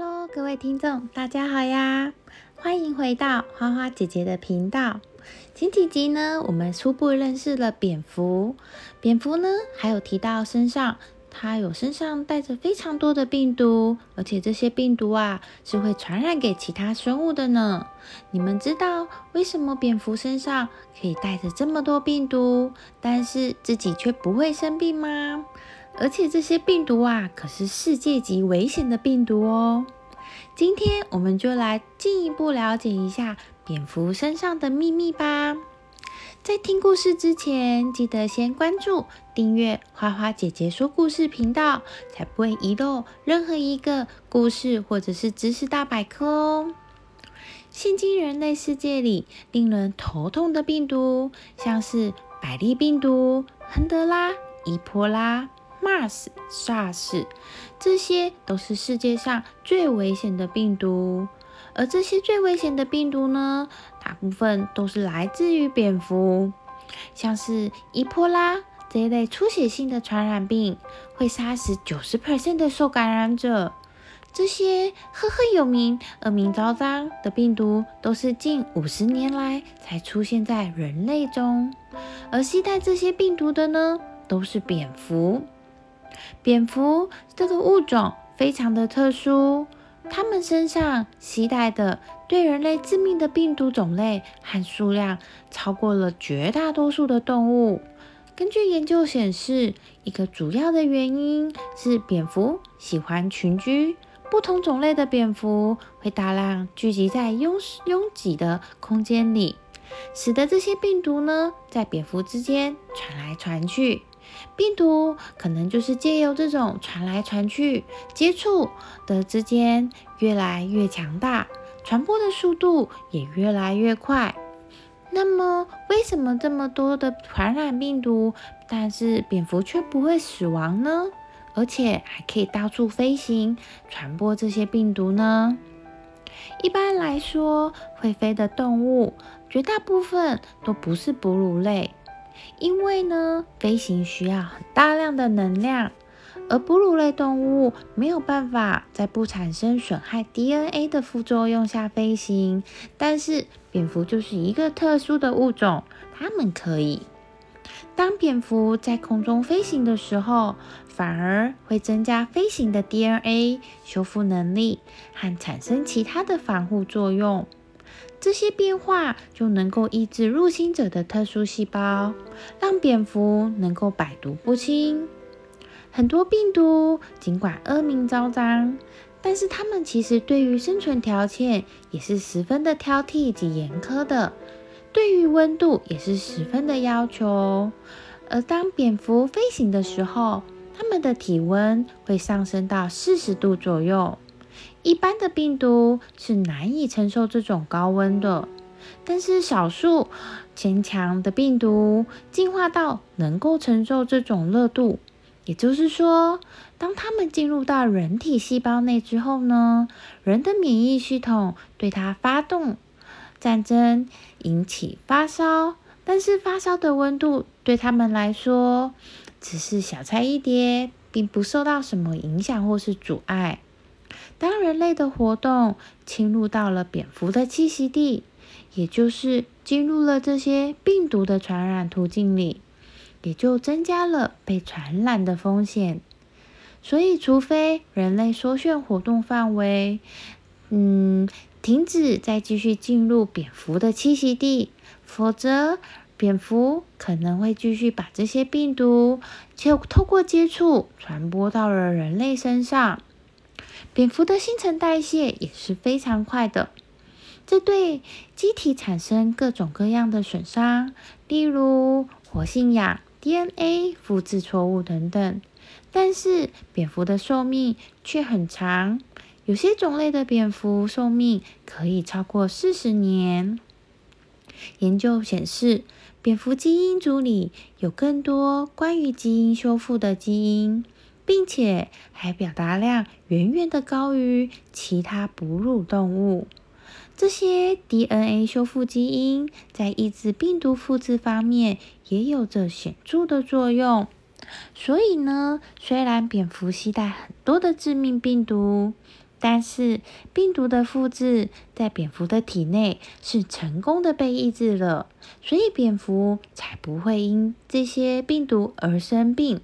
Hello，各位听众，大家好呀！欢迎回到花花姐姐的频道。前几集呢，我们初步认识了蝙蝠。蝙蝠呢，还有提到身上，它有身上带着非常多的病毒，而且这些病毒啊，是会传染给其他生物的呢。你们知道为什么蝙蝠身上可以带着这么多病毒，但是自己却不会生病吗？而且这些病毒啊，可是世界级危险的病毒哦。今天我们就来进一步了解一下蝙蝠身上的秘密吧。在听故事之前，记得先关注、订阅花花姐姐说故事频道，才不会遗漏任何一个故事或者是知识大百科哦。现今人类世界里令人头痛的病毒，像是百利病毒、亨德拉、伊波拉。Mars、SARS，这些都是世界上最危险的病毒。而这些最危险的病毒呢，大部分都是来自于蝙蝠。像是伊波拉这一类出血性的传染病，会杀死九十 percent 的受感染者。这些赫赫有名、恶名昭彰的病毒，都是近五十年来才出现在人类中。而携带这些病毒的呢，都是蝙蝠。蝙蝠这个物种非常的特殊，它们身上携带的对人类致命的病毒种类和数量超过了绝大多数的动物。根据研究显示，一个主要的原因是蝙蝠喜欢群居，不同种类的蝙蝠会大量聚集在拥拥挤的空间里，使得这些病毒呢在蝙蝠之间传来传去。病毒可能就是借由这种传来传去、接触的之间越来越强大，传播的速度也越来越快。那么，为什么这么多的传染病毒，但是蝙蝠却不会死亡呢？而且还可以到处飞行，传播这些病毒呢？一般来说，会飞的动物绝大部分都不是哺乳类。因为呢，飞行需要很大量的能量，而哺乳类动物没有办法在不产生损害 DNA 的副作用下飞行。但是蝙蝠就是一个特殊的物种，它们可以。当蝙蝠在空中飞行的时候，反而会增加飞行的 DNA 修复能力和产生其他的防护作用。这些变化就能够抑制入侵者的特殊细胞，让蝙蝠能够百毒不侵。很多病毒尽管恶名昭彰，但是它们其实对于生存条件也是十分的挑剔及严苛的，对于温度也是十分的要求。而当蝙蝠飞行的时候，它们的体温会上升到四十度左右。一般的病毒是难以承受这种高温的，但是少数坚强的病毒进化到能够承受这种热度。也就是说，当它们进入到人体细胞内之后呢，人的免疫系统对它发动战争，引起发烧。但是发烧的温度对他们来说只是小菜一碟，并不受到什么影响或是阻碍。当人类的活动侵入到了蝙蝠的栖息地，也就是进入了这些病毒的传染途径里，也就增加了被传染的风险。所以，除非人类缩限活动范围，嗯，停止再继续进入蝙蝠的栖息地，否则蝙蝠可能会继续把这些病毒就透过接触传播到了人类身上。蝙蝠的新陈代谢也是非常快的，这对机体产生各种各样的损伤，例如活性氧、DNA 复制错误等等。但是蝙蝠的寿命却很长，有些种类的蝙蝠寿命可以超过四十年。研究显示，蝙蝠基因组里有更多关于基因修复的基因。并且还表达量远远的高于其他哺乳动物。这些 DNA 修复基因在抑制病毒复制方面也有着显著的作用。所以呢，虽然蝙蝠携带很多的致命病毒，但是病毒的复制在蝙蝠的体内是成功的被抑制了，所以蝙蝠才不会因这些病毒而生病。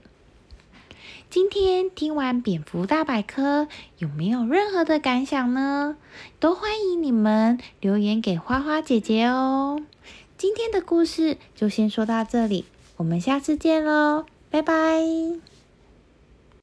今天听完蝙蝠大百科，有没有任何的感想呢？都欢迎你们留言给花花姐姐哦。今天的故事就先说到这里，我们下次见喽，拜拜。